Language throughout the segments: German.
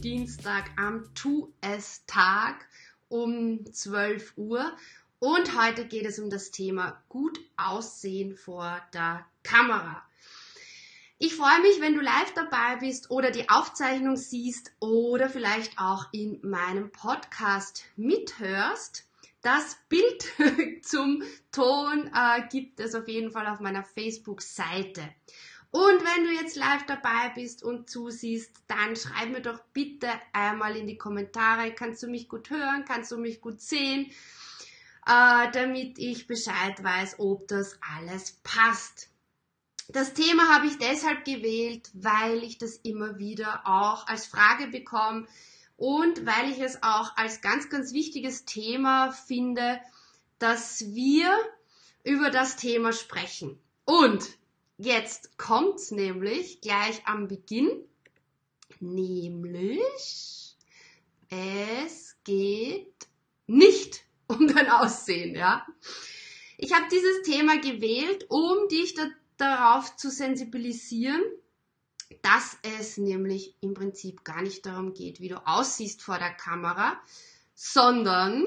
Dienstag am Tu-Es-Tag um 12 Uhr. Und heute geht es um das Thema gut aussehen vor der Kamera. Ich freue mich, wenn du live dabei bist oder die Aufzeichnung siehst oder vielleicht auch in meinem Podcast mithörst. Das Bild zum Ton äh, gibt es auf jeden Fall auf meiner Facebook-Seite. Und wenn du jetzt live dabei bist und zusiehst, dann schreib mir doch bitte einmal in die Kommentare, kannst du mich gut hören, kannst du mich gut sehen, äh, damit ich Bescheid weiß, ob das alles passt. Das Thema habe ich deshalb gewählt, weil ich das immer wieder auch als Frage bekomme und weil ich es auch als ganz, ganz wichtiges Thema finde, dass wir über das Thema sprechen. Und Jetzt kommt's nämlich gleich am Beginn, nämlich es geht nicht um dein Aussehen, ja. Ich habe dieses Thema gewählt, um dich da, darauf zu sensibilisieren, dass es nämlich im Prinzip gar nicht darum geht, wie du aussiehst vor der Kamera, sondern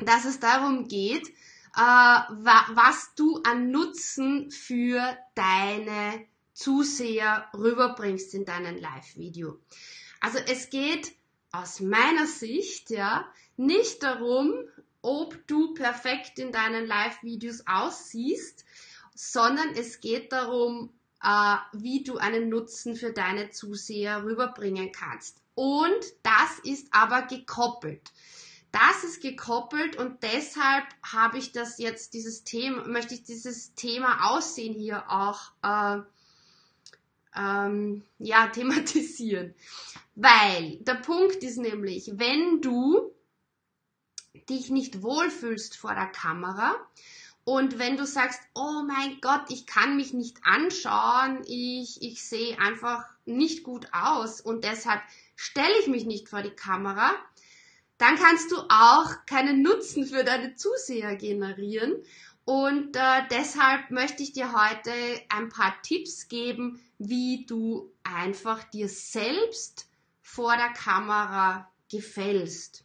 dass es darum geht, äh, wa was du an Nutzen für deine Zuseher rüberbringst in deinem Live-Video. Also es geht aus meiner Sicht ja nicht darum, ob du perfekt in deinen Live-Videos aussiehst, sondern es geht darum, äh, wie du einen Nutzen für deine Zuseher rüberbringen kannst. Und das ist aber gekoppelt. Das ist gekoppelt und deshalb habe ich das jetzt, dieses Thema, möchte ich dieses Thema Aussehen hier auch äh, ähm, ja, thematisieren. Weil der Punkt ist nämlich, wenn du dich nicht wohlfühlst vor der Kamera und wenn du sagst, oh mein Gott, ich kann mich nicht anschauen, ich, ich sehe einfach nicht gut aus und deshalb stelle ich mich nicht vor die Kamera, dann kannst du auch keinen Nutzen für deine Zuseher generieren. Und äh, deshalb möchte ich dir heute ein paar Tipps geben, wie du einfach dir selbst vor der Kamera gefällst.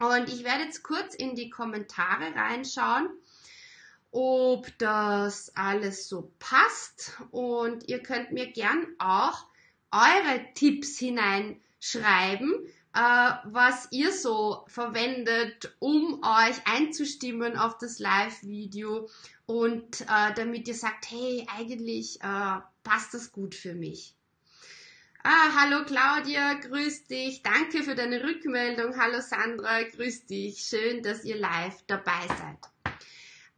Und ich werde jetzt kurz in die Kommentare reinschauen, ob das alles so passt. Und ihr könnt mir gern auch eure Tipps hineinschreiben, äh, was ihr so verwendet, um euch einzustimmen auf das Live-Video und äh, damit ihr sagt, hey, eigentlich äh, passt das gut für mich. Ah, hallo Claudia, grüß dich. Danke für deine Rückmeldung. Hallo Sandra, grüß dich. Schön, dass ihr live dabei seid.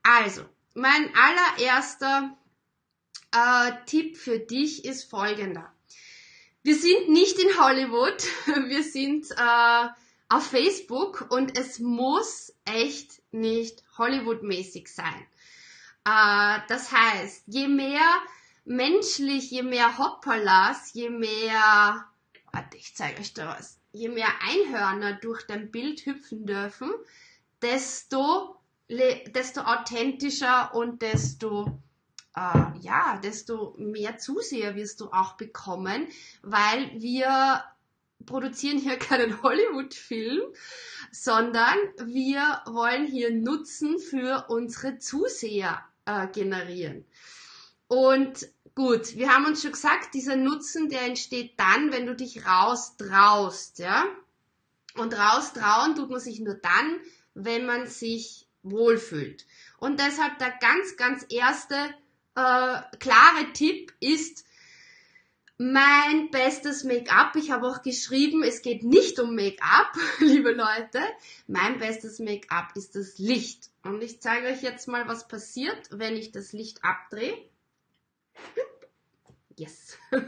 Also, mein allererster äh, Tipp für dich ist folgender. Wir sind nicht in Hollywood, wir sind äh, auf Facebook und es muss echt nicht Hollywood-mäßig sein. Äh, das heißt, je mehr menschlich, je mehr Hoppalas, je mehr, warte, ich zeige euch da was, je mehr Einhörner durch dein Bild hüpfen dürfen, desto, desto authentischer und desto äh, ja, desto mehr Zuseher wirst du auch bekommen, weil wir produzieren hier keinen Hollywood-Film, sondern wir wollen hier Nutzen für unsere Zuseher äh, generieren. Und gut, wir haben uns schon gesagt, dieser Nutzen, der entsteht dann, wenn du dich raustraust, ja. Und raustrauen tut man sich nur dann, wenn man sich wohlfühlt. Und deshalb der ganz, ganz erste äh, klare Tipp ist mein bestes Make-up. Ich habe auch geschrieben, es geht nicht um Make-up, liebe Leute. Mein bestes Make-up ist das Licht. Und ich zeige euch jetzt mal, was passiert, wenn ich das Licht abdrehe. Yes.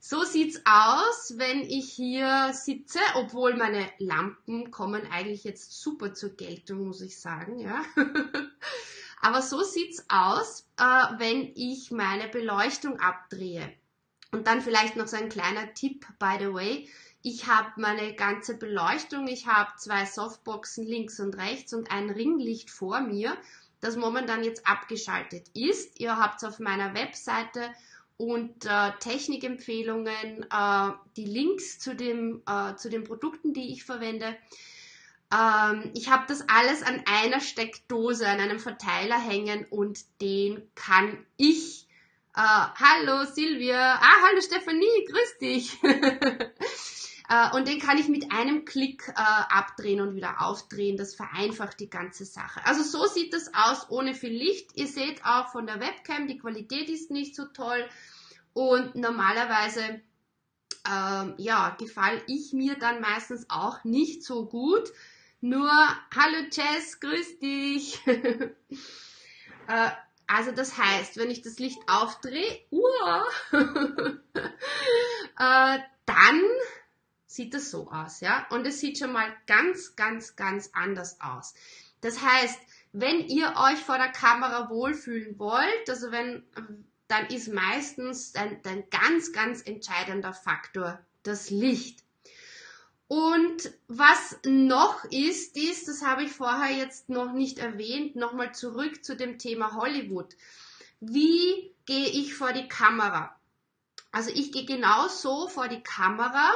So sieht's aus, wenn ich hier sitze, obwohl meine Lampen kommen eigentlich jetzt super zur Geltung, muss ich sagen, ja. Aber so sieht's aus, äh, wenn ich meine Beleuchtung abdrehe. Und dann vielleicht noch so ein kleiner Tipp, by the way. Ich habe meine ganze Beleuchtung, ich habe zwei Softboxen links und rechts und ein Ringlicht vor mir, das momentan jetzt abgeschaltet ist. Ihr habt es auf meiner Webseite und äh, Technikempfehlungen, äh, die Links zu, dem, äh, zu den Produkten, die ich verwende. Ähm, ich habe das alles an einer Steckdose, an einem Verteiler hängen und den kann ich. Äh, hallo Silvia, ah hallo Stefanie, grüß dich. Äh, und den kann ich mit einem Klick äh, abdrehen und wieder aufdrehen. Das vereinfacht die ganze Sache. Also so sieht das aus ohne viel Licht. Ihr seht auch von der Webcam, die Qualität ist nicht so toll. Und normalerweise ähm, ja, gefall ich mir dann meistens auch nicht so gut. Nur, hallo Jess, grüß dich. äh, also das heißt, wenn ich das Licht aufdrehe, uh, äh, dann sieht das so aus, ja. Und es sieht schon mal ganz, ganz, ganz anders aus. Das heißt, wenn ihr euch vor der Kamera wohlfühlen wollt, also wenn, dann ist meistens ein, ein ganz, ganz entscheidender Faktor das Licht. Und was noch ist, ist, das habe ich vorher jetzt noch nicht erwähnt, nochmal zurück zu dem Thema Hollywood. Wie gehe ich vor die Kamera? Also ich gehe genau so vor die Kamera,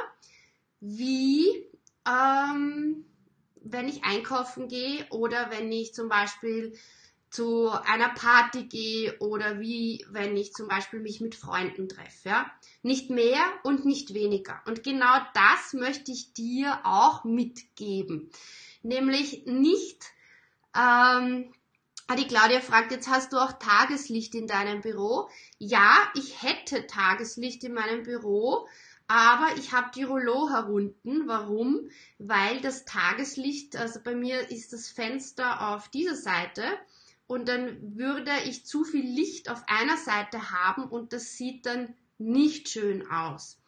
wie ähm, wenn ich einkaufen gehe oder wenn ich zum Beispiel zu einer Party gehe oder wie wenn ich zum Beispiel mich mit Freunden treffe. Ja? Nicht mehr und nicht weniger. Und genau das möchte ich dir auch mitgeben. Nämlich nicht, ähm, ah, die Claudia fragt, jetzt hast du auch Tageslicht in deinem Büro. Ja, ich hätte Tageslicht in meinem Büro, aber ich habe die Rollo herunten. Warum? Weil das Tageslicht, also bei mir ist das Fenster auf dieser Seite und dann würde ich zu viel Licht auf einer Seite haben und das sieht dann nicht schön aus.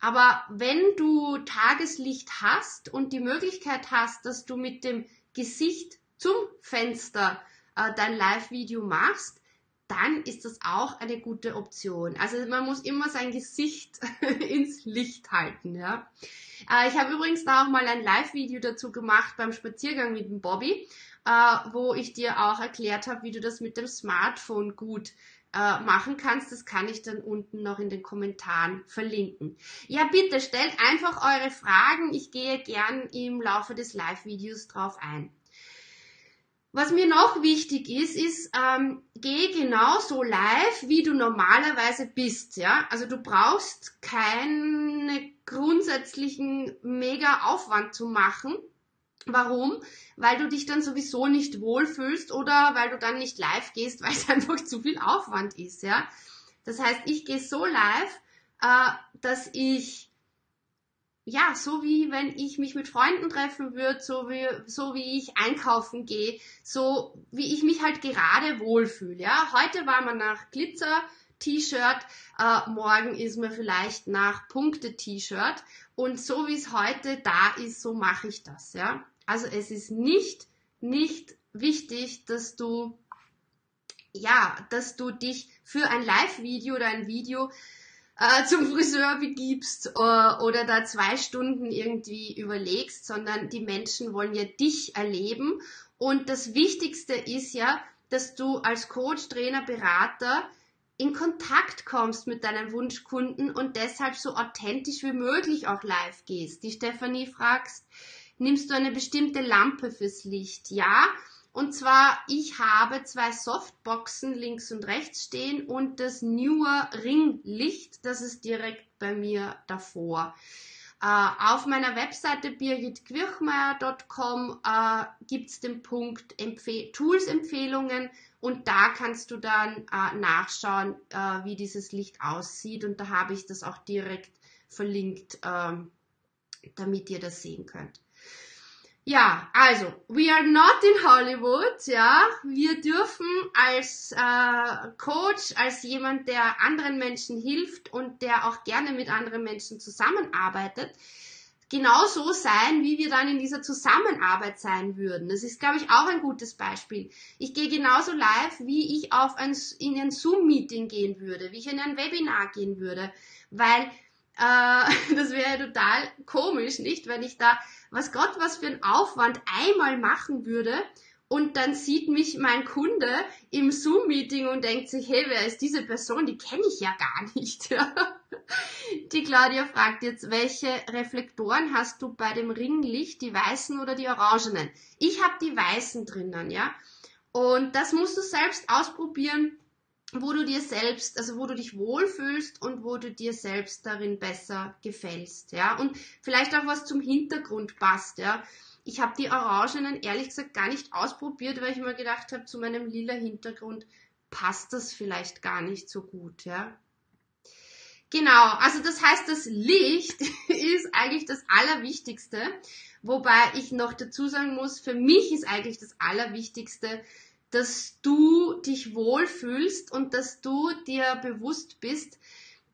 Aber wenn du Tageslicht hast und die Möglichkeit hast, dass du mit dem Gesicht zum Fenster äh, dein Live-Video machst, dann ist das auch eine gute Option. Also man muss immer sein Gesicht ins Licht halten. Ja. Äh, ich habe übrigens da auch mal ein Live-Video dazu gemacht beim Spaziergang mit dem Bobby, äh, wo ich dir auch erklärt habe, wie du das mit dem Smartphone gut äh, machen kannst. Das kann ich dann unten noch in den Kommentaren verlinken. Ja, bitte stellt einfach eure Fragen. Ich gehe gern im Laufe des Live-Videos drauf ein. Was mir noch wichtig ist, ist, ähm, geh genauso live, wie du normalerweise bist. Ja? Also du brauchst keinen grundsätzlichen mega Aufwand zu machen. Warum? Weil du dich dann sowieso nicht wohlfühlst oder weil du dann nicht live gehst, weil es einfach zu viel Aufwand ist. Ja? Das heißt, ich gehe so live, äh, dass ich ja, so wie wenn ich mich mit Freunden treffen würde, so wie, so wie ich einkaufen gehe, so wie ich mich halt gerade wohlfühle. Ja, heute war man nach Glitzer T-Shirt, äh, morgen ist man vielleicht nach Punkte T-Shirt und so wie es heute da ist, so mache ich das. Ja, also es ist nicht nicht wichtig, dass du ja, dass du dich für ein Live-Video oder ein Video äh, zum Friseur begibst äh, oder da zwei Stunden irgendwie überlegst, sondern die Menschen wollen ja dich erleben. Und das Wichtigste ist ja, dass du als Coach, Trainer, Berater in Kontakt kommst mit deinen Wunschkunden und deshalb so authentisch wie möglich auch live gehst. Die Stefanie fragst, nimmst du eine bestimmte Lampe fürs Licht? Ja, und zwar, ich habe zwei Softboxen links und rechts stehen und das Newer Ringlicht, das ist direkt bei mir davor. Uh, auf meiner Webseite birgitquirchmeier.com uh, gibt es den Punkt Empfe Tools-Empfehlungen und da kannst du dann uh, nachschauen, wie dieses Licht aussieht und da habe ich das auch direkt verlinkt, ähm, damit ihr das sehen könnt. Ja, also, we are not in Hollywood, ja. Wir dürfen als äh, Coach, als jemand, der anderen Menschen hilft und der auch gerne mit anderen Menschen zusammenarbeitet, genauso sein, wie wir dann in dieser Zusammenarbeit sein würden. Das ist, glaube ich, auch ein gutes Beispiel. Ich gehe genauso live, wie ich auf ein, in ein Zoom-Meeting gehen würde, wie ich in ein Webinar gehen würde, weil äh, das wäre total komisch, nicht? Wenn ich da was Gott was für ein Aufwand einmal machen würde und dann sieht mich mein Kunde im Zoom-Meeting und denkt sich, hey, wer ist diese Person? Die kenne ich ja gar nicht. Die Claudia fragt jetzt, welche Reflektoren hast du bei dem Ringlicht, die weißen oder die orangenen? Ich habe die weißen drinnen, ja. Und das musst du selbst ausprobieren, wo du dir selbst, also wo du dich wohlfühlst und wo du dir selbst darin besser gefällst, ja. Und vielleicht auch was zum Hintergrund passt, ja. Ich habe die Orangenen ehrlich gesagt gar nicht ausprobiert, weil ich mir gedacht habe, zu meinem lila Hintergrund passt das vielleicht gar nicht so gut, ja. Genau, also das heißt, das Licht ist eigentlich das Allerwichtigste, wobei ich noch dazu sagen muss, für mich ist eigentlich das Allerwichtigste, dass du dich wohlfühlst und dass du dir bewusst bist,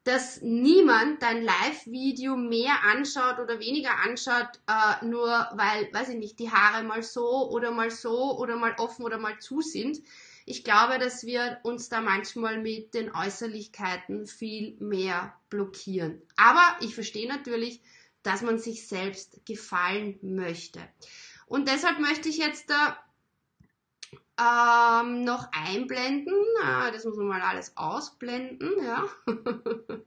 dass niemand dein Live-Video mehr anschaut oder weniger anschaut, äh, nur weil, weiß ich nicht, die Haare mal so oder mal so oder mal offen oder mal zu sind, ich glaube, dass wir uns da manchmal mit den Äußerlichkeiten viel mehr blockieren. Aber ich verstehe natürlich, dass man sich selbst gefallen möchte. Und deshalb möchte ich jetzt da ähm, noch einblenden. Ah, das muss man mal alles ausblenden, ja.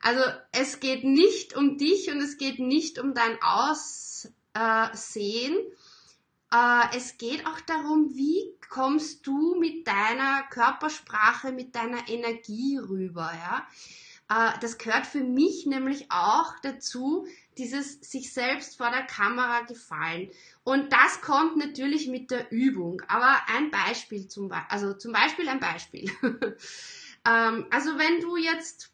also es geht nicht um dich und es geht nicht um dein Aussehen. Äh, es geht auch darum, wie kommst du mit deiner Körpersprache, mit deiner Energie rüber, ja. Äh, das gehört für mich nämlich auch dazu, dieses sich selbst vor der Kamera gefallen. Und das kommt natürlich mit der Übung. Aber ein Beispiel zum Beispiel, also zum Beispiel ein Beispiel. ähm, also wenn du jetzt,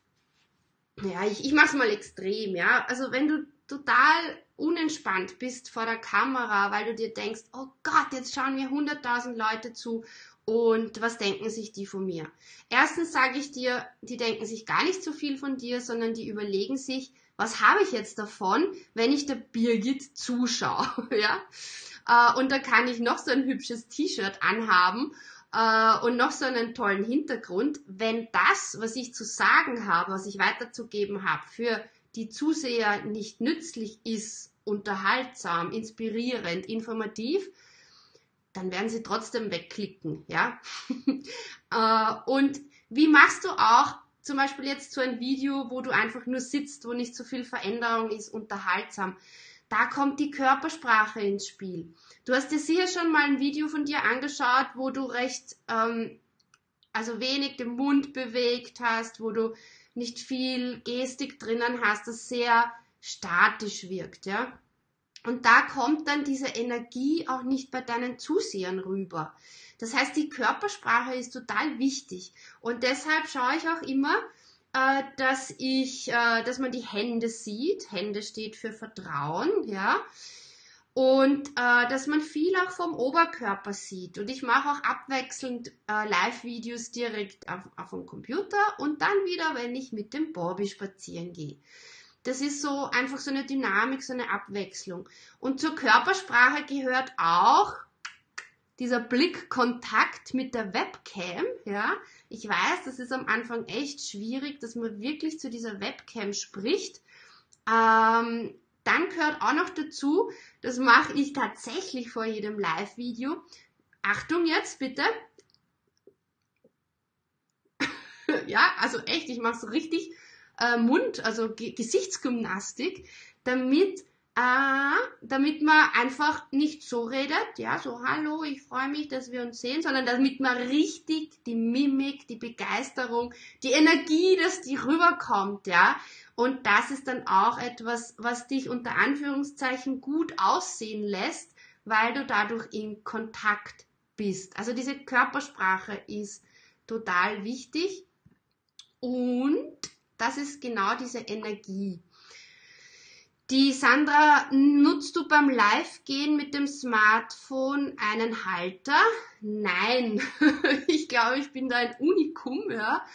ja, ich, ich mach's mal extrem, ja. Also wenn du total unentspannt bist vor der Kamera, weil du dir denkst, oh Gott, jetzt schauen mir 100.000 Leute zu und was denken sich die von mir? Erstens sage ich dir, die denken sich gar nicht so viel von dir, sondern die überlegen sich, was habe ich jetzt davon, wenn ich der Birgit zuschaue, ja? Äh, und da kann ich noch so ein hübsches T-Shirt anhaben äh, und noch so einen tollen Hintergrund. Wenn das, was ich zu sagen habe, was ich weiterzugeben habe, für die Zuseher nicht nützlich ist, unterhaltsam, inspirierend, informativ, dann werden sie trotzdem wegklicken, ja. Äh, und wie machst du auch zum Beispiel jetzt so ein Video, wo du einfach nur sitzt, wo nicht so viel Veränderung ist, unterhaltsam? Da kommt die Körpersprache ins Spiel. Du hast dir sicher schon mal ein Video von dir angeschaut, wo du recht, ähm, also wenig den Mund bewegt hast, wo du nicht viel Gestik drinnen hast, das sehr statisch wirkt, ja. Und da kommt dann diese Energie auch nicht bei deinen Zusehern rüber. Das heißt, die Körpersprache ist total wichtig. Und deshalb schaue ich auch immer, äh, dass ich, äh, dass man die Hände sieht. Hände steht für Vertrauen, ja. Und äh, dass man viel auch vom Oberkörper sieht. Und ich mache auch abwechselnd äh, Live-Videos direkt auf, auf dem Computer und dann wieder, wenn ich mit dem Bobby spazieren gehe. Das ist so einfach so eine Dynamik, so eine Abwechslung. Und zur Körpersprache gehört auch dieser Blickkontakt mit der Webcam, ja. Ich weiß, das ist am Anfang echt schwierig, dass man wirklich zu dieser Webcam spricht. Ähm, dann gehört auch noch dazu, das mache ich tatsächlich vor jedem Live-Video. Achtung jetzt bitte. ja, also echt, ich mache so richtig äh, Mund, also G Gesichtsgymnastik, damit äh, damit man einfach nicht so redet, ja, so hallo, ich freue mich, dass wir uns sehen, sondern damit man richtig die Mimik, die Begeisterung, die Energie, dass die rüberkommt, ja. Und das ist dann auch etwas, was dich unter Anführungszeichen gut aussehen lässt, weil du dadurch in Kontakt bist. Also diese Körpersprache ist total wichtig und das ist genau diese Energie. Die Sandra, nutzt du beim Live-Gehen mit dem Smartphone einen Halter? Nein, ich glaube, ich bin da ein Unikum, ja.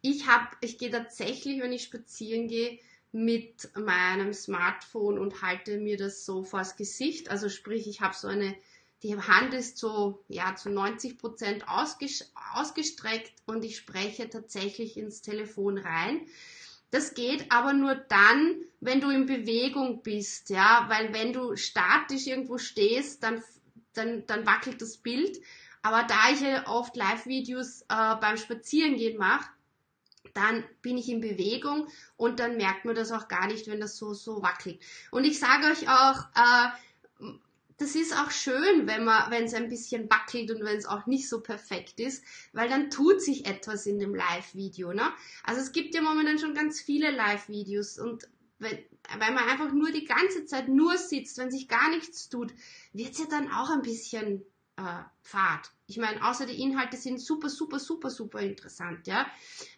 Ich ich gehe tatsächlich, wenn ich spazieren gehe, mit meinem Smartphone und halte mir das so vors Gesicht. Also sprich, ich habe so eine, die Hand ist so, ja, zu 90 Prozent ausgestreckt und ich spreche tatsächlich ins Telefon rein. Das geht aber nur dann, wenn du in Bewegung bist, ja, weil wenn du statisch irgendwo stehst, dann, dann, dann wackelt das Bild. Aber da ich ja oft Live-Videos äh, beim Spazierengehen mache, dann bin ich in Bewegung und dann merkt man das auch gar nicht, wenn das so, so wackelt. Und ich sage euch auch, äh, das ist auch schön, wenn man, wenn es ein bisschen wackelt und wenn es auch nicht so perfekt ist, weil dann tut sich etwas in dem Live-Video, ne? Also es gibt ja momentan schon ganz viele Live-Videos und wenn, weil man einfach nur die ganze Zeit nur sitzt, wenn sich gar nichts tut, wird es ja dann auch ein bisschen äh, fad. Ich meine, außer die Inhalte sind super, super, super, super interessant, ja.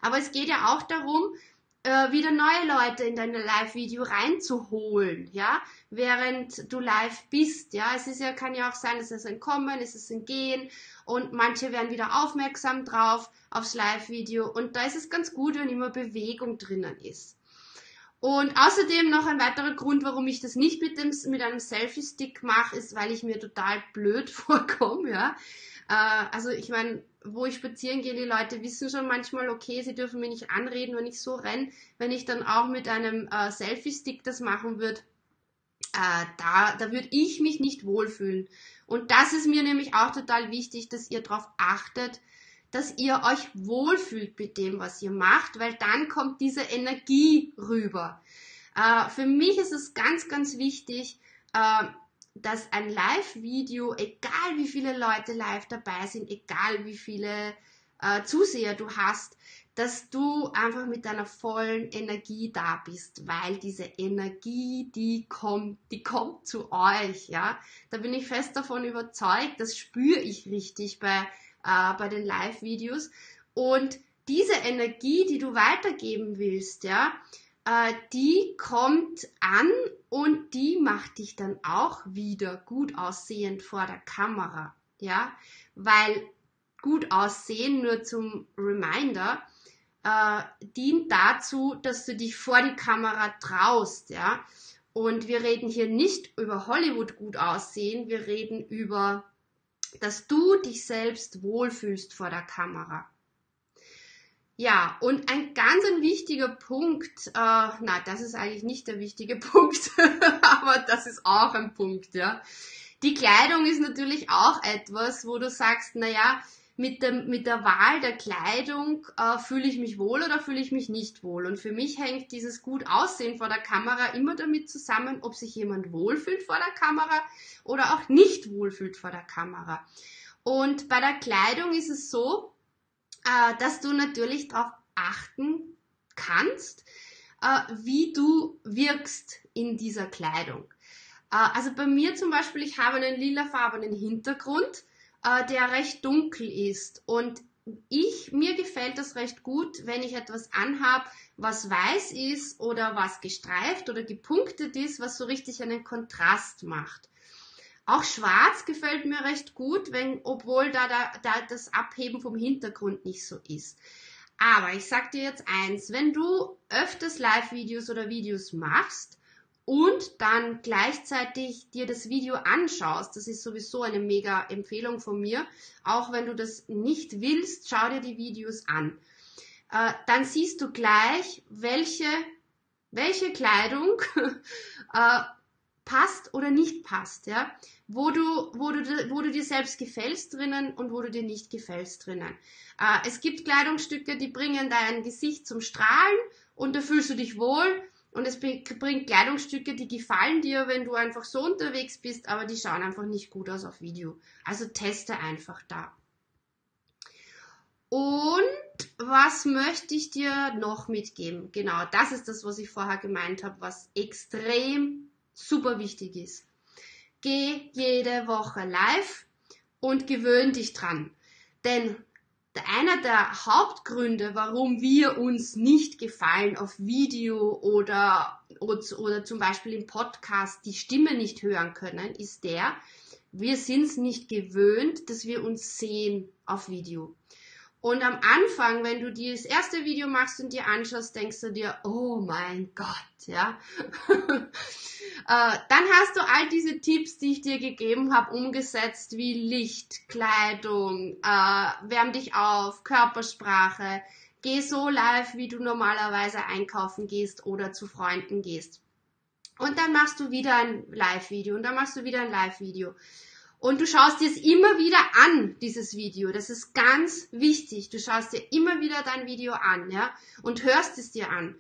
Aber es geht ja auch darum, äh, wieder neue Leute in dein Live-Video reinzuholen, ja, während du live bist, ja. Es ist ja, kann ja auch sein, es ist ein Kommen, es ist ein Gehen und manche werden wieder aufmerksam drauf aufs Live-Video und da ist es ganz gut, wenn immer Bewegung drinnen ist. Und außerdem noch ein weiterer Grund, warum ich das nicht mit, dem, mit einem Selfie-Stick mache, ist, weil ich mir total blöd vorkomme, ja. Äh, also ich meine, wo ich spazieren gehe, die Leute wissen schon manchmal, okay, sie dürfen mir nicht anreden, wenn ich so renne. Wenn ich dann auch mit einem äh, Selfie-Stick das machen würde, äh, da, da würde ich mich nicht wohlfühlen. Und das ist mir nämlich auch total wichtig, dass ihr darauf achtet, dass ihr euch wohlfühlt mit dem, was ihr macht, weil dann kommt diese Energie rüber. Äh, für mich ist es ganz, ganz wichtig, äh, dass ein Live-Video, egal wie viele Leute live dabei sind, egal wie viele äh, Zuseher du hast, dass du einfach mit deiner vollen Energie da bist, weil diese Energie, die kommt, die kommt zu euch, ja. Da bin ich fest davon überzeugt, das spüre ich richtig bei, äh, bei den Live-Videos. Und diese Energie, die du weitergeben willst, ja, äh, die kommt an und die macht dich dann auch wieder gut aussehend vor der Kamera, ja, weil gut aussehen nur zum Reminder äh, dient dazu, dass du dich vor die Kamera traust, ja. Und wir reden hier nicht über Hollywood gut aussehen, wir reden über, dass du dich selbst wohlfühlst vor der Kamera. Ja, und ein ganz ein wichtiger Punkt, äh, na, das ist eigentlich nicht der wichtige Punkt, aber das ist auch ein Punkt, ja. Die Kleidung ist natürlich auch etwas, wo du sagst, na ja, mit, dem, mit der Wahl der Kleidung äh, fühle ich mich wohl oder fühle ich mich nicht wohl. Und für mich hängt dieses gut Aussehen vor der Kamera immer damit zusammen, ob sich jemand wohlfühlt vor der Kamera oder auch nicht wohlfühlt vor der Kamera. Und bei der Kleidung ist es so, äh, dass du natürlich darauf achten kannst, äh, wie du wirkst in dieser Kleidung. Äh, also bei mir zum Beispiel, ich habe einen lilafarbenen Hintergrund, äh, der recht dunkel ist und ich, mir gefällt das recht gut, wenn ich etwas anhab, was weiß ist oder was gestreift oder gepunktet ist, was so richtig einen Kontrast macht. Auch schwarz gefällt mir recht gut, wenn, obwohl da, da, da das Abheben vom Hintergrund nicht so ist. Aber ich sag dir jetzt eins, wenn du öfters Live-Videos oder Videos machst und dann gleichzeitig dir das Video anschaust, das ist sowieso eine mega Empfehlung von mir, auch wenn du das nicht willst, schau dir die Videos an. Äh, dann siehst du gleich, welche, welche Kleidung äh, passt oder nicht passt, ja, wo du, wo du, wo du dir selbst gefällst drinnen und wo du dir nicht gefällst drinnen. Äh, es gibt Kleidungsstücke, die bringen dein Gesicht zum Strahlen und da fühlst du dich wohl und es bringt Kleidungsstücke, die gefallen dir, wenn du einfach so unterwegs bist, aber die schauen einfach nicht gut aus auf Video. Also teste einfach da. Und was möchte ich dir noch mitgeben? Genau, das ist das, was ich vorher gemeint habe, was extrem super wichtig ist. Geh jede Woche live und gewöhn dich dran. Denn einer der Hauptgründe, warum wir uns nicht gefallen auf Video oder, oder zum Beispiel im Podcast die Stimme nicht hören können, ist der, wir sind es nicht gewöhnt, dass wir uns sehen auf Video. Und am Anfang, wenn du dir das erste Video machst und dir anschaust, denkst du dir, oh mein Gott, ja. äh, dann hast du all diese Tipps, die ich dir gegeben habe, umgesetzt, wie Licht, Kleidung, äh, wärm dich auf, Körpersprache, geh so live, wie du normalerweise einkaufen gehst oder zu Freunden gehst. Und dann machst du wieder ein Live-Video und dann machst du wieder ein Live-Video. Und du schaust dir es immer wieder an, dieses Video. Das ist ganz wichtig. Du schaust dir immer wieder dein Video an, ja, und hörst es dir an.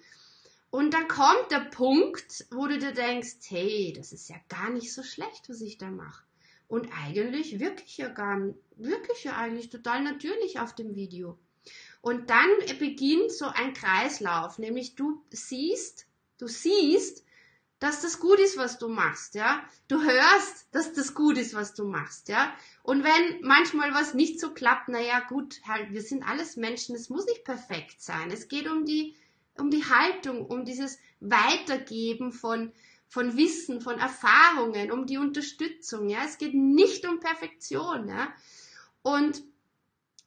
Und dann kommt der Punkt, wo du dir denkst, hey, das ist ja gar nicht so schlecht, was ich da mache. Und eigentlich wirklich ja gar wirklich ja eigentlich total natürlich auf dem Video. Und dann beginnt so ein Kreislauf, nämlich du siehst, du siehst, dass das gut ist, was du machst, ja. Du hörst, dass das gut ist, was du machst, ja. Und wenn manchmal was nicht so klappt, naja, gut, halt, wir sind alles Menschen, es muss nicht perfekt sein. Es geht um die, um die Haltung, um dieses Weitergeben von, von Wissen, von Erfahrungen, um die Unterstützung, ja. Es geht nicht um Perfektion, ja. Und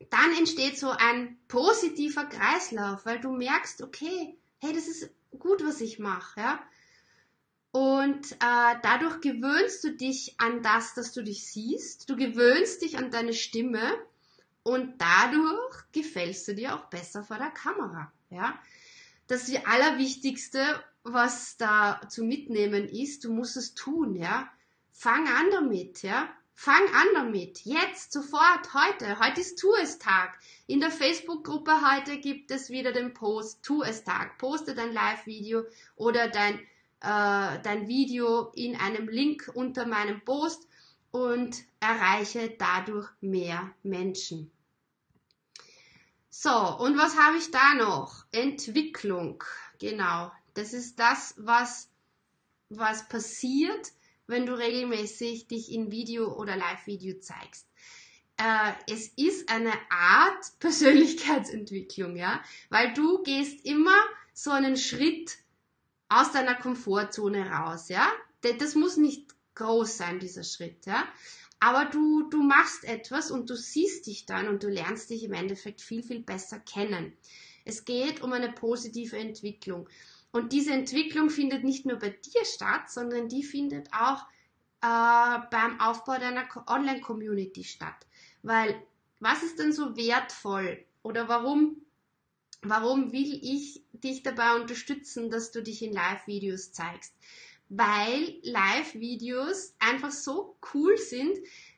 dann entsteht so ein positiver Kreislauf, weil du merkst, okay, hey, das ist gut, was ich mache, ja. Und äh, dadurch gewöhnst du dich an das, dass du dich siehst. Du gewöhnst dich an deine Stimme und dadurch gefällst du dir auch besser vor der Kamera. Ja? Das Allerwichtigste, was da zu mitnehmen ist, du musst es tun. Ja? Fang an damit. Ja? Fang an damit. Jetzt, sofort, heute. Heute ist Tu es Tag. In der Facebook-Gruppe heute gibt es wieder den Post Tu es Tag. Poste dein Live-Video oder dein äh, dein Video in einem Link unter meinem Post und erreiche dadurch mehr Menschen. So, und was habe ich da noch? Entwicklung. Genau. Das ist das, was, was passiert, wenn du regelmäßig dich in Video oder Live-Video zeigst. Äh, es ist eine Art Persönlichkeitsentwicklung, ja, weil du gehst immer so einen Schritt aus deiner Komfortzone raus, ja. Das muss nicht groß sein, dieser Schritt, ja. Aber du, du machst etwas und du siehst dich dann und du lernst dich im Endeffekt viel, viel besser kennen. Es geht um eine positive Entwicklung. Und diese Entwicklung findet nicht nur bei dir statt, sondern die findet auch äh, beim Aufbau deiner Online-Community statt. Weil was ist denn so wertvoll oder warum Warum will ich dich dabei unterstützen, dass du dich in Live-Videos zeigst? Weil Live-Videos einfach so cool sind,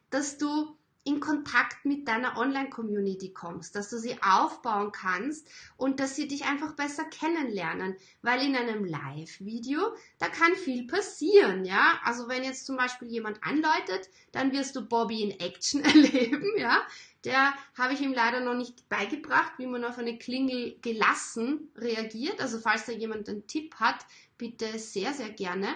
dass du in Kontakt mit deiner Online-Community kommst, dass du sie aufbauen kannst und dass sie dich einfach besser kennenlernen, weil in einem Live-Video, da kann viel passieren, ja. Also wenn jetzt zum Beispiel jemand anläutet, dann wirst du Bobby in Action erleben, ja. Der habe ich ihm leider noch nicht beigebracht, wie man auf eine Klingel gelassen reagiert. Also falls da jemand einen Tipp hat, bitte sehr, sehr gerne.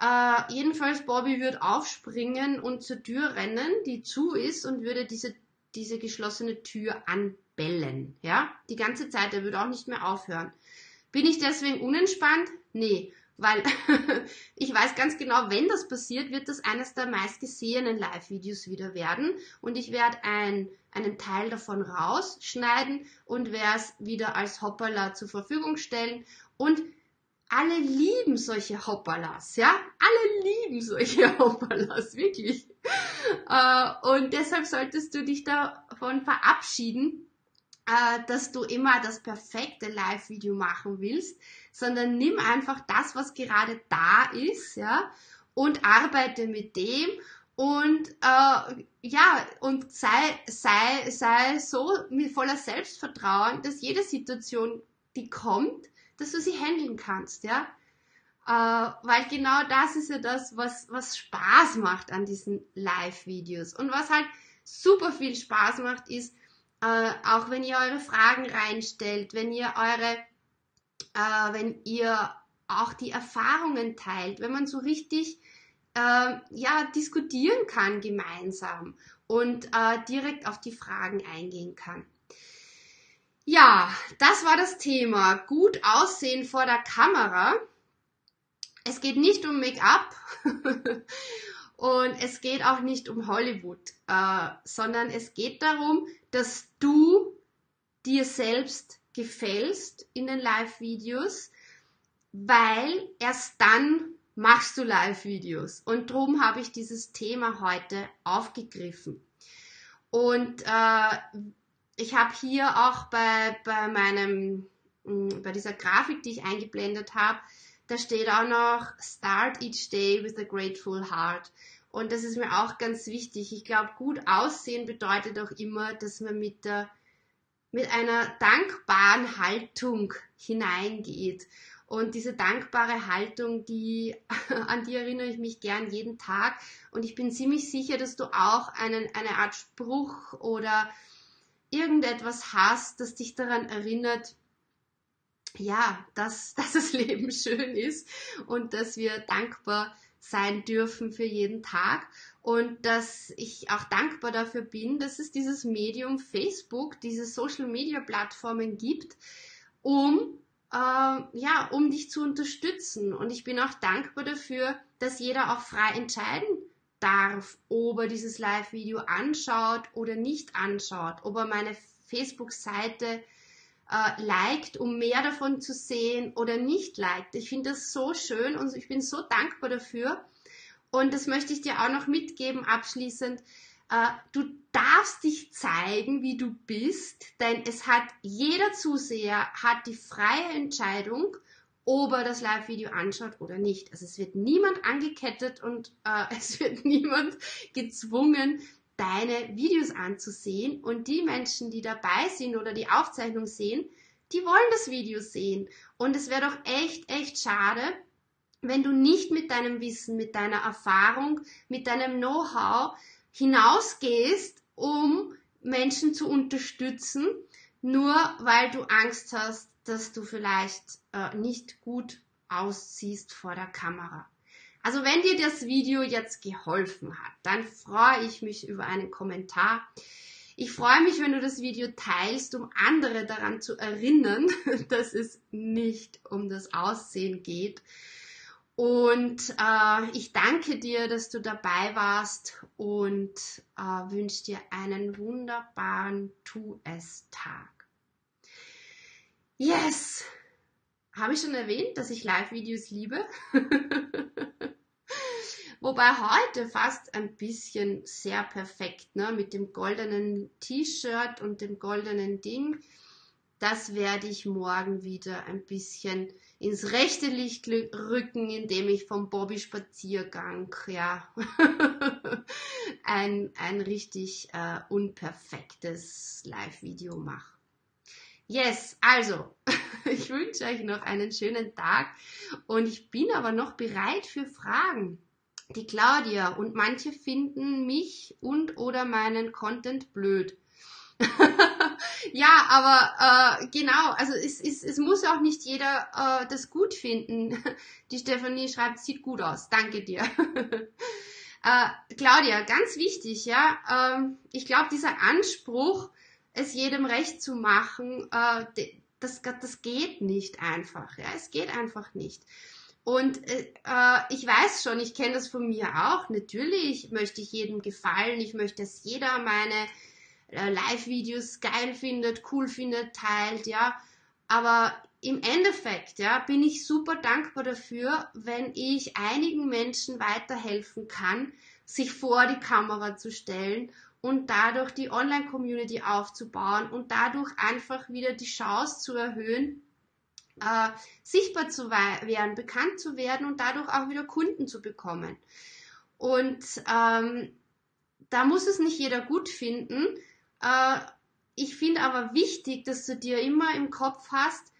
Äh, jedenfalls, Bobby wird aufspringen und zur Tür rennen, die zu ist, und würde diese, diese geschlossene Tür anbellen. Ja, die ganze Zeit, er würde auch nicht mehr aufhören. Bin ich deswegen unentspannt? Nee, weil ich weiß ganz genau, wenn das passiert, wird das eines der meistgesehenen Live-Videos wieder werden und ich werde ein, einen Teil davon rausschneiden und werde es wieder als Hoppala zur Verfügung stellen und alle lieben solche Hoppalas, ja? Alle lieben solche Hoppalas, wirklich. Äh, und deshalb solltest du dich davon verabschieden, äh, dass du immer das perfekte Live-Video machen willst, sondern nimm einfach das, was gerade da ist, ja? Und arbeite mit dem und äh, ja, und sei, sei, sei so mit voller Selbstvertrauen, dass jede Situation, die kommt, dass du sie handeln kannst, ja. Äh, weil genau das ist ja das, was, was Spaß macht an diesen Live-Videos. Und was halt super viel Spaß macht, ist, äh, auch wenn ihr eure Fragen reinstellt, wenn ihr eure, äh, wenn ihr auch die Erfahrungen teilt, wenn man so richtig äh, ja diskutieren kann gemeinsam und äh, direkt auf die Fragen eingehen kann. Ja, das war das Thema. Gut aussehen vor der Kamera. Es geht nicht um Make-up und es geht auch nicht um Hollywood, äh, sondern es geht darum, dass du dir selbst gefällst in den Live-Videos, weil erst dann machst du Live-Videos. Und darum habe ich dieses Thema heute aufgegriffen. Und äh, ich habe hier auch bei, bei meinem, mm, bei dieser Grafik, die ich eingeblendet habe, da steht auch noch Start each day with a grateful heart. Und das ist mir auch ganz wichtig. Ich glaube, gut aussehen bedeutet auch immer, dass man mit der, mit einer dankbaren Haltung hineingeht. Und diese dankbare Haltung, die, an die erinnere ich mich gern jeden Tag. Und ich bin ziemlich sicher, dass du auch einen, eine Art Spruch oder irgendetwas hast, das dich daran erinnert, ja, dass, dass das Leben schön ist und dass wir dankbar sein dürfen für jeden Tag und dass ich auch dankbar dafür bin, dass es dieses Medium Facebook, diese Social Media Plattformen gibt, um äh, ja, um dich zu unterstützen. Und ich bin auch dankbar dafür, dass jeder auch frei entscheiden darf, ob er dieses Live-Video anschaut oder nicht anschaut, ob er meine Facebook-Seite äh, liked, um mehr davon zu sehen oder nicht liked. Ich finde das so schön und ich bin so dankbar dafür. Und das möchte ich dir auch noch mitgeben abschließend. Äh, du darfst dich zeigen, wie du bist, denn es hat jeder Zuseher hat die freie Entscheidung, ob er das Live-Video anschaut oder nicht. Also es wird niemand angekettet und äh, es wird niemand gezwungen, deine Videos anzusehen. Und die Menschen, die dabei sind oder die Aufzeichnung sehen, die wollen das Video sehen. Und es wäre doch echt, echt schade, wenn du nicht mit deinem Wissen, mit deiner Erfahrung, mit deinem Know-how hinausgehst, um Menschen zu unterstützen, nur weil du Angst hast, dass du vielleicht äh, nicht gut aussiehst vor der Kamera. Also wenn dir das Video jetzt geholfen hat, dann freue ich mich über einen Kommentar. Ich freue mich, wenn du das Video teilst, um andere daran zu erinnern, dass es nicht um das Aussehen geht. Und äh, ich danke dir, dass du dabei warst und äh, wünsche dir einen wunderbaren Tu es Tag. Yes! Habe ich schon erwähnt, dass ich Live-Videos liebe? Wobei heute fast ein bisschen sehr perfekt, ne? Mit dem goldenen T-Shirt und dem goldenen Ding. Das werde ich morgen wieder ein bisschen ins rechte Licht rücken, indem ich vom Bobby Spaziergang, ja, ein, ein richtig äh, unperfektes Live-Video mache. Yes, also, ich wünsche euch noch einen schönen Tag und ich bin aber noch bereit für Fragen. Die Claudia und manche finden mich und oder meinen Content blöd. ja, aber äh, genau, also es, es, es muss auch nicht jeder äh, das gut finden. Die Stefanie schreibt, sieht gut aus. Danke dir. äh, Claudia, ganz wichtig, ja. Ähm, ich glaube, dieser Anspruch, es jedem recht zu machen, äh, das, das geht nicht einfach. Ja, es geht einfach nicht. Und äh, äh, ich weiß schon, ich kenne das von mir auch. Natürlich möchte ich jedem gefallen. Ich möchte, dass jeder meine äh, Live-Videos geil findet, cool findet, teilt, ja. Aber im Endeffekt, ja, bin ich super dankbar dafür, wenn ich einigen Menschen weiterhelfen kann, sich vor die Kamera zu stellen und dadurch die Online-Community aufzubauen und dadurch einfach wieder die Chance zu erhöhen, äh, sichtbar zu werden, bekannt zu werden und dadurch auch wieder Kunden zu bekommen. Und ähm, da muss es nicht jeder gut finden. Äh, ich finde aber wichtig, dass du dir immer im Kopf hast,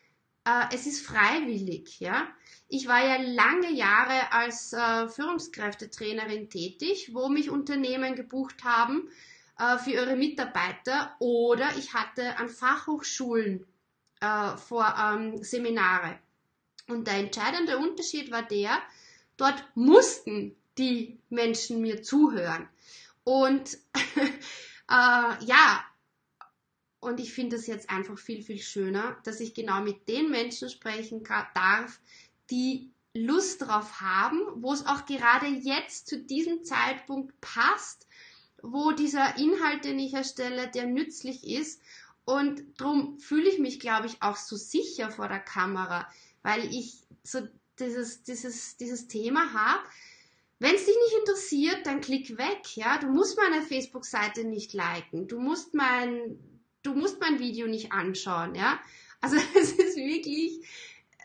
äh, es ist freiwillig, ja. Ich war ja lange Jahre als äh, Führungskräftetrainerin tätig, wo mich Unternehmen gebucht haben äh, für ihre Mitarbeiter oder ich hatte an Fachhochschulen äh, vor ähm, Seminare. Und der entscheidende Unterschied war der, dort mussten die Menschen mir zuhören. Und äh, ja, und ich finde es jetzt einfach viel, viel schöner, dass ich genau mit den Menschen sprechen darf, die Lust drauf haben, wo es auch gerade jetzt zu diesem Zeitpunkt passt, wo dieser Inhalt, den ich erstelle, der nützlich ist. Und darum fühle ich mich, glaube ich, auch so sicher vor der Kamera, weil ich so dieses, dieses, dieses Thema habe. Wenn es dich nicht interessiert, dann klick weg, ja. Du musst meine Facebook-Seite nicht liken. Du musst mein, du musst mein Video nicht anschauen, ja. Also es ist wirklich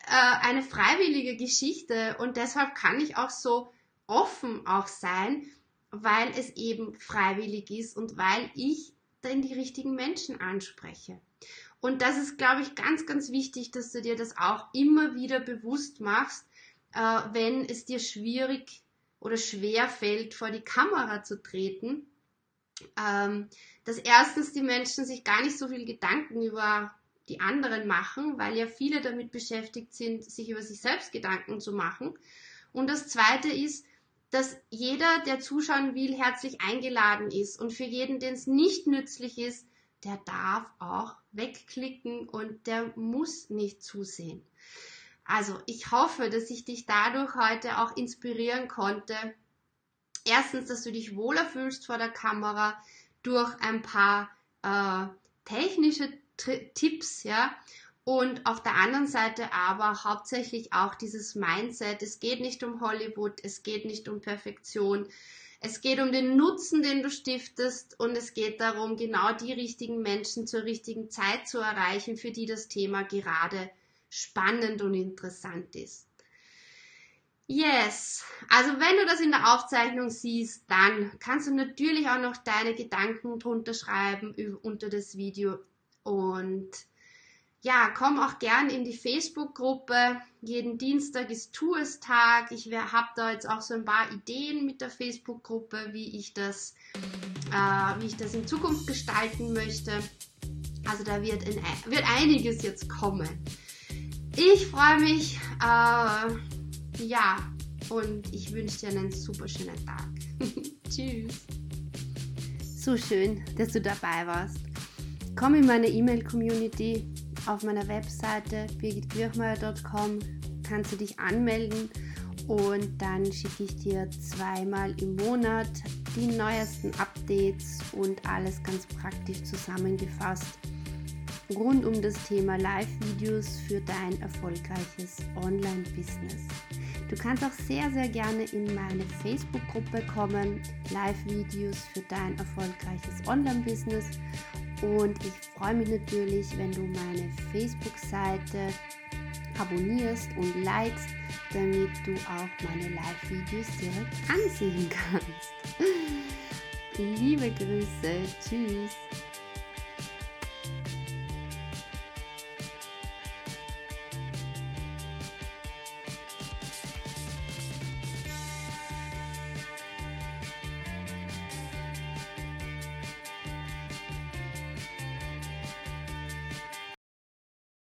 äh, eine freiwillige Geschichte und deshalb kann ich auch so offen auch sein, weil es eben freiwillig ist und weil ich dann die richtigen Menschen anspreche. Und das ist, glaube ich, ganz, ganz wichtig, dass du dir das auch immer wieder bewusst machst, äh, wenn es dir schwierig oder schwer fällt, vor die Kamera zu treten. Ähm, dass erstens die Menschen sich gar nicht so viel Gedanken über die anderen machen, weil ja viele damit beschäftigt sind, sich über sich selbst Gedanken zu machen. Und das Zweite ist, dass jeder, der zuschauen will, herzlich eingeladen ist. Und für jeden, den es nicht nützlich ist, der darf auch wegklicken und der muss nicht zusehen. Also ich hoffe, dass ich dich dadurch heute auch inspirieren konnte. Erstens, dass du dich wohler fühlst vor der Kamera durch ein paar äh, technische Tipps, ja. Und auf der anderen Seite aber hauptsächlich auch dieses Mindset. Es geht nicht um Hollywood, es geht nicht um Perfektion. Es geht um den Nutzen, den du stiftest und es geht darum, genau die richtigen Menschen zur richtigen Zeit zu erreichen, für die das Thema gerade spannend und interessant ist. Yes, also wenn du das in der Aufzeichnung siehst, dann kannst du natürlich auch noch deine Gedanken drunter schreiben unter das Video und ja, komm auch gern in die Facebook-Gruppe. Jeden Dienstag ist Tu. Ich habe da jetzt auch so ein paar Ideen mit der Facebook-Gruppe, wie ich das, äh, wie ich das in Zukunft gestalten möchte. Also da wird, in, wird einiges jetzt kommen. Ich freue mich. Äh, ja, und ich wünsche dir einen super schönen Tag. Tschüss. So schön, dass du dabei warst. Komm in meine E-Mail-Community auf meiner Webseite birgitquirchmeier.com kannst du dich anmelden und dann schicke ich dir zweimal im Monat die neuesten Updates und alles ganz praktisch zusammengefasst rund um das Thema Live-Videos für dein erfolgreiches Online-Business. Du kannst auch sehr, sehr gerne in meine Facebook-Gruppe kommen, Live-Videos für dein erfolgreiches Online-Business und ich freue mich natürlich, wenn du meine Facebook-Seite abonnierst und likest, damit du auch meine Live-Videos direkt ansehen kannst. Liebe Grüße, tschüss.